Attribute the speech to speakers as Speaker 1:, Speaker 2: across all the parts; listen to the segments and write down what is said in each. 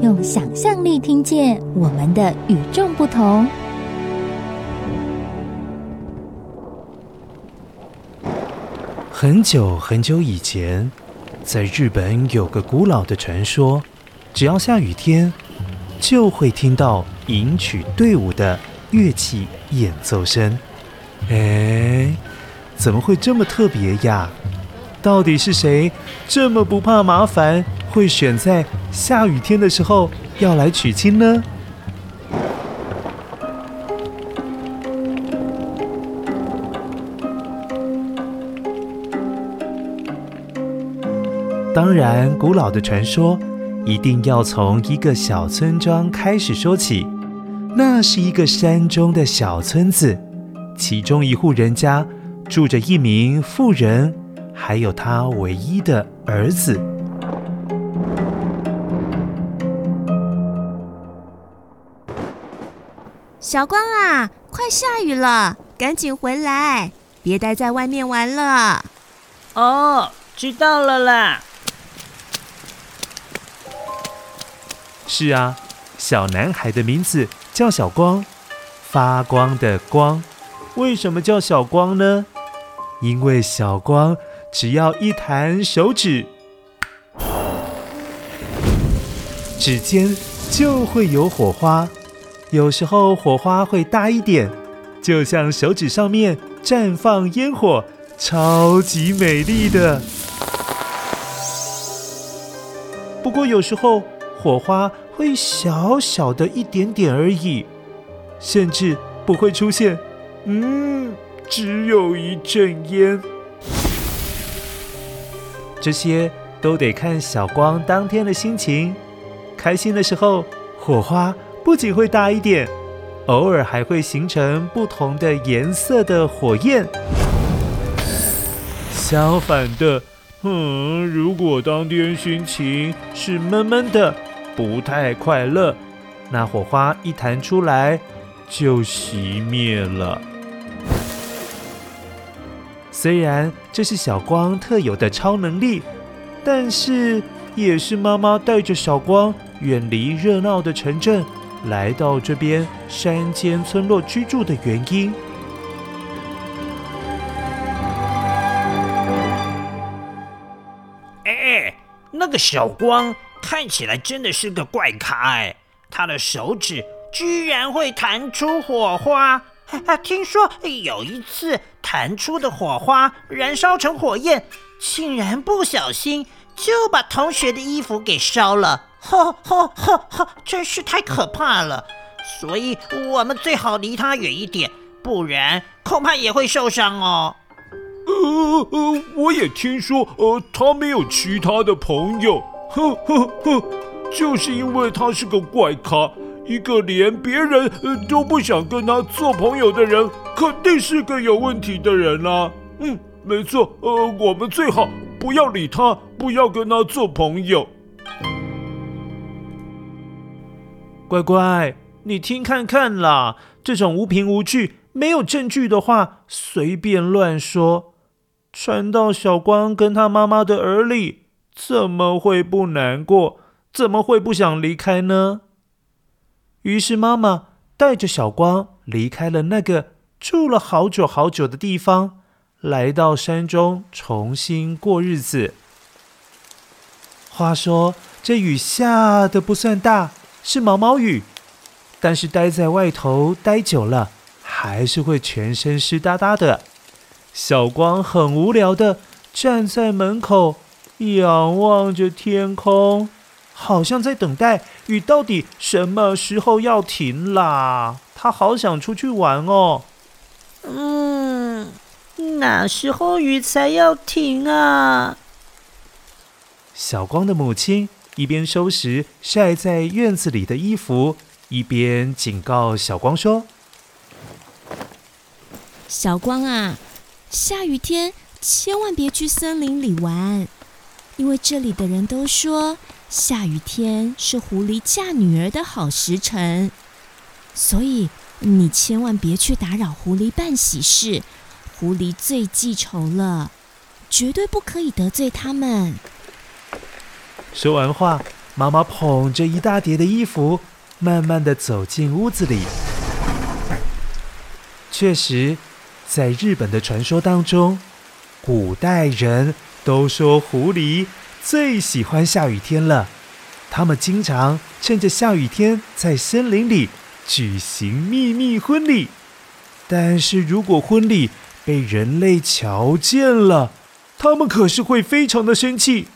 Speaker 1: 用想象力听见我们的与众不同。
Speaker 2: 很久很久以前，在日本有个古老的传说，只要下雨天，就会听到迎娶队伍的乐器演奏声。哎，怎么会这么特别呀？到底是谁这么不怕麻烦，会选在下雨天的时候要来娶亲呢？当然，古老的传说一定要从一个小村庄开始说起。那是一个山中的小村子，其中一户人家住着一名妇人。还有他唯一的儿子。
Speaker 3: 小光啊，快下雨了，赶紧回来，别待在外面玩了。
Speaker 4: 哦，知道了啦。
Speaker 2: 是啊，小男孩的名字叫小光，发光的光。为什么叫小光呢？因为小光。只要一弹手指，指尖就会有火花。有时候火花会大一点，就像手指上面绽放烟火，超级美丽的。不过有时候火花会小小的一点点而已，甚至不会出现。嗯，只有一阵烟。这些都得看小光当天的心情。开心的时候，火花不仅会大一点，偶尔还会形成不同的颜色的火焰。相反的，嗯，如果当天心情是闷闷的，不太快乐，那火花一弹出来就熄灭了。虽然这是小光特有的超能力，但是也是妈妈带着小光远离热闹的城镇，来到这边山间村落居住的原因。
Speaker 4: 哎，那个小光看起来真的是个怪咖哎，他的手指居然会弹出火花。啊，听说有一次弹出的火花燃烧成火焰，竟然不小心就把同学的衣服给烧了，吼吼吼吼，真是太可怕了！所以我们最好离他远一点，不然恐怕也会受伤哦。
Speaker 2: 呃呃，我也听说，呃，他没有其他的朋友，呵呵呵，就是因为他是个怪咖。一个连别人都不想跟他做朋友的人，肯定是个有问题的人啦。嗯，没错，呃，我们最好不要理他，不要跟他做朋友。乖乖，你听看看啦，这种无凭无据、没有证据的话，随便乱说，传到小光跟他妈妈的耳里，怎么会不难过？怎么会不想离开呢？于是，妈妈带着小光离开了那个住了好久好久的地方，来到山中重新过日子。话说，这雨下的不算大，是毛毛雨，但是待在外头待久了，还是会全身湿哒哒的。小光很无聊的站在门口，仰望着天空。好像在等待雨到底什么时候要停啦？他好想出去玩哦。
Speaker 3: 嗯，哪时候雨才要停啊？
Speaker 2: 小光的母亲一边收拾晒在院子里的衣服，一边警告小光说：“
Speaker 3: 小光啊，下雨天千万别去森林里玩，因为这里的人都说下雨天是狐狸嫁女儿的好时辰，所以你千万别去打扰狐狸办喜事。狐狸最记仇了，绝对不可以得罪他们。”
Speaker 2: 说完话，妈妈捧着一大叠的衣服，慢慢地走进屋子里。确实，在日本的传说当中，古代人都说狐狸最喜欢下雨天了。他们经常趁着下雨天在森林里举行秘密婚礼。但是如果婚礼被人类瞧见了，他们可是会非常的生气。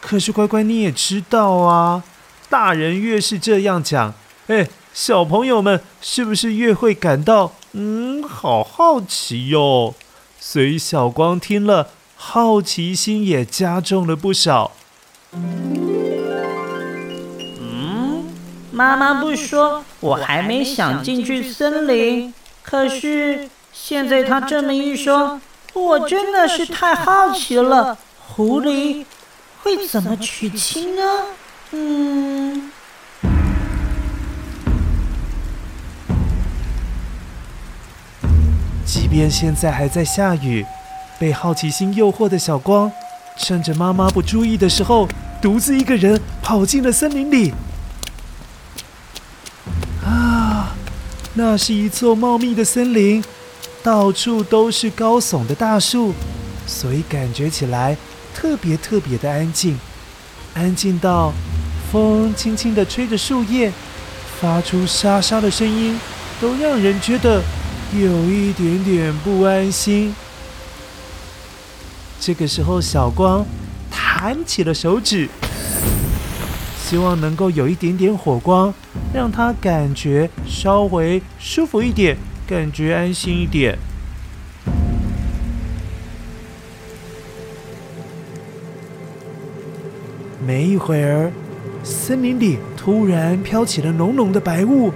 Speaker 2: 可是乖乖，你也知道啊，大人越是这样讲，哎，小朋友们是不是越会感到嗯，好好奇哟？所以小光听了，好奇心也加重了不少。
Speaker 4: 嗯，妈妈不说，我还没想进去森林。可是现在他这么一说，我真的是太好奇了。狐狸。会怎么娶亲呢？嗯，
Speaker 2: 即便现在还在下雨，被好奇心诱惑的小光，趁着妈妈不注意的时候，独自一个人跑进了森林里。啊，那是一座茂密的森林，到处都是高耸的大树，所以感觉起来。特别特别的安静，安静到风轻轻地吹着树叶，发出沙沙的声音，都让人觉得有一点点不安心。这个时候，小光弹起了手指，希望能够有一点点火光，让他感觉稍微舒服一点，感觉安心一点。没一会儿，森林里突然飘起了浓浓的白雾。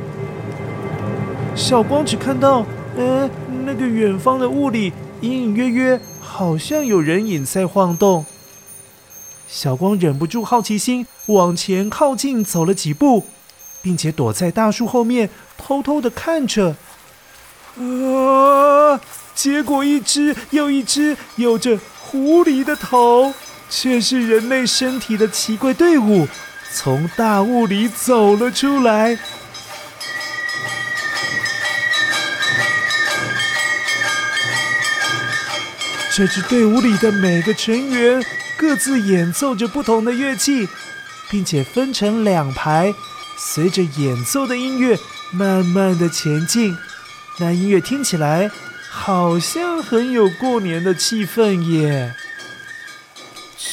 Speaker 2: 小光只看到，呃，那个远方的雾里隐隐约约，好像有人影在晃动。小光忍不住好奇心，往前靠近走了几步，并且躲在大树后面，偷偷的看着。啊！结果一只又一只有着狐狸的头。却是人类身体的奇怪队伍，从大雾里走了出来。这支队伍里的每个成员各自演奏着不同的乐器，并且分成两排，随着演奏的音乐慢慢的前进。那音乐听起来好像很有过年的气氛耶。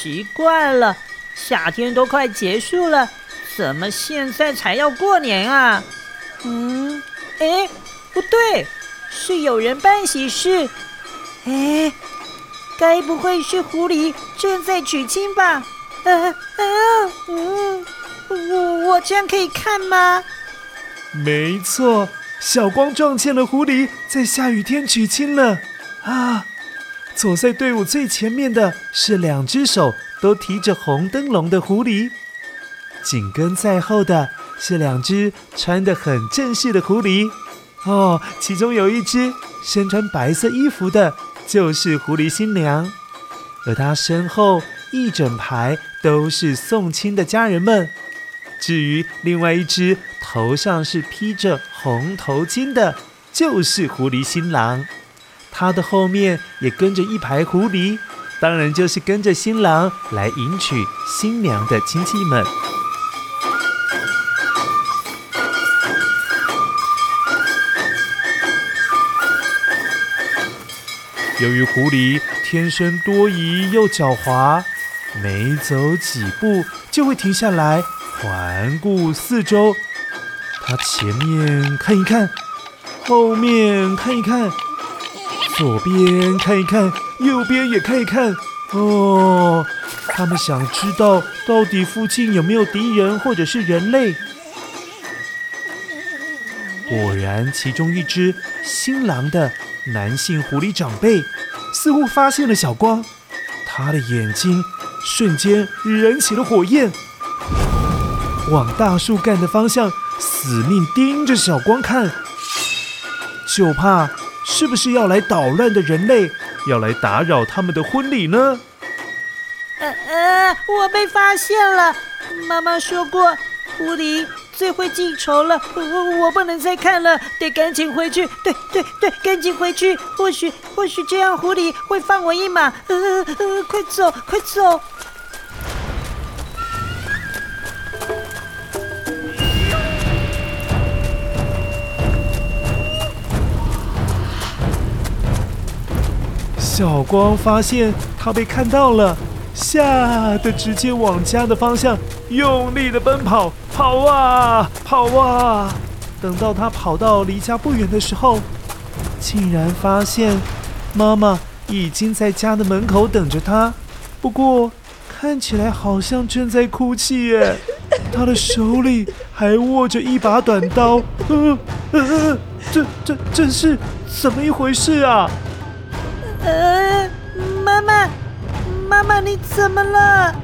Speaker 4: 奇怪了，夏天都快结束了，怎么现在才要过年啊？嗯，哎，不对，是有人办喜事。哎，该不会是狐狸正在娶亲吧？嗯、啊、嗯嗯，我我这样可以看吗？
Speaker 2: 没错，小光撞见了狐狸在下雨天娶亲了啊！走在队伍最前面的是两只手都提着红灯笼的狐狸，紧跟在后的是两只穿得很正式的狐狸。哦，其中有一只身穿白色衣服的，就是狐狸新娘，而她身后一整排都是送亲的家人们。至于另外一只头上是披着红头巾的，就是狐狸新郎。他的后面也跟着一排狐狸，当然就是跟着新郎来迎娶新娘的亲戚们。由于狐狸天生多疑又狡猾，每走几步就会停下来环顾四周。他前面看一看，后面看一看。左边看一看，右边也看一看。哦，他们想知道到底附近有没有敌人或者是人类。果然，其中一只新郎的男性狐狸长辈似乎发现了小光，他的眼睛瞬间燃起了火焰，往大树干的方向死命盯着小光看，就怕是不是要来捣乱的人类要来打扰他们的婚礼呢？
Speaker 4: 呃呃，我被发现了，妈妈说过，狐狸。最会记仇了，我我不能再看了，得赶紧回去。对对对，赶紧回去。或许或许这样狐狸会放我一马。呃呃，快走快走！
Speaker 2: 小光发现他被看到了。吓得直接往家的方向用力的奔跑，跑啊跑啊！等到他跑到离家不远的时候，竟然发现妈妈已经在家的门口等着他。不过看起来好像正在哭泣耶，他的手里还握着一把短刀。呃呃，这这这是怎么一回事啊？
Speaker 4: 呃，妈妈。妈妈，你怎么了？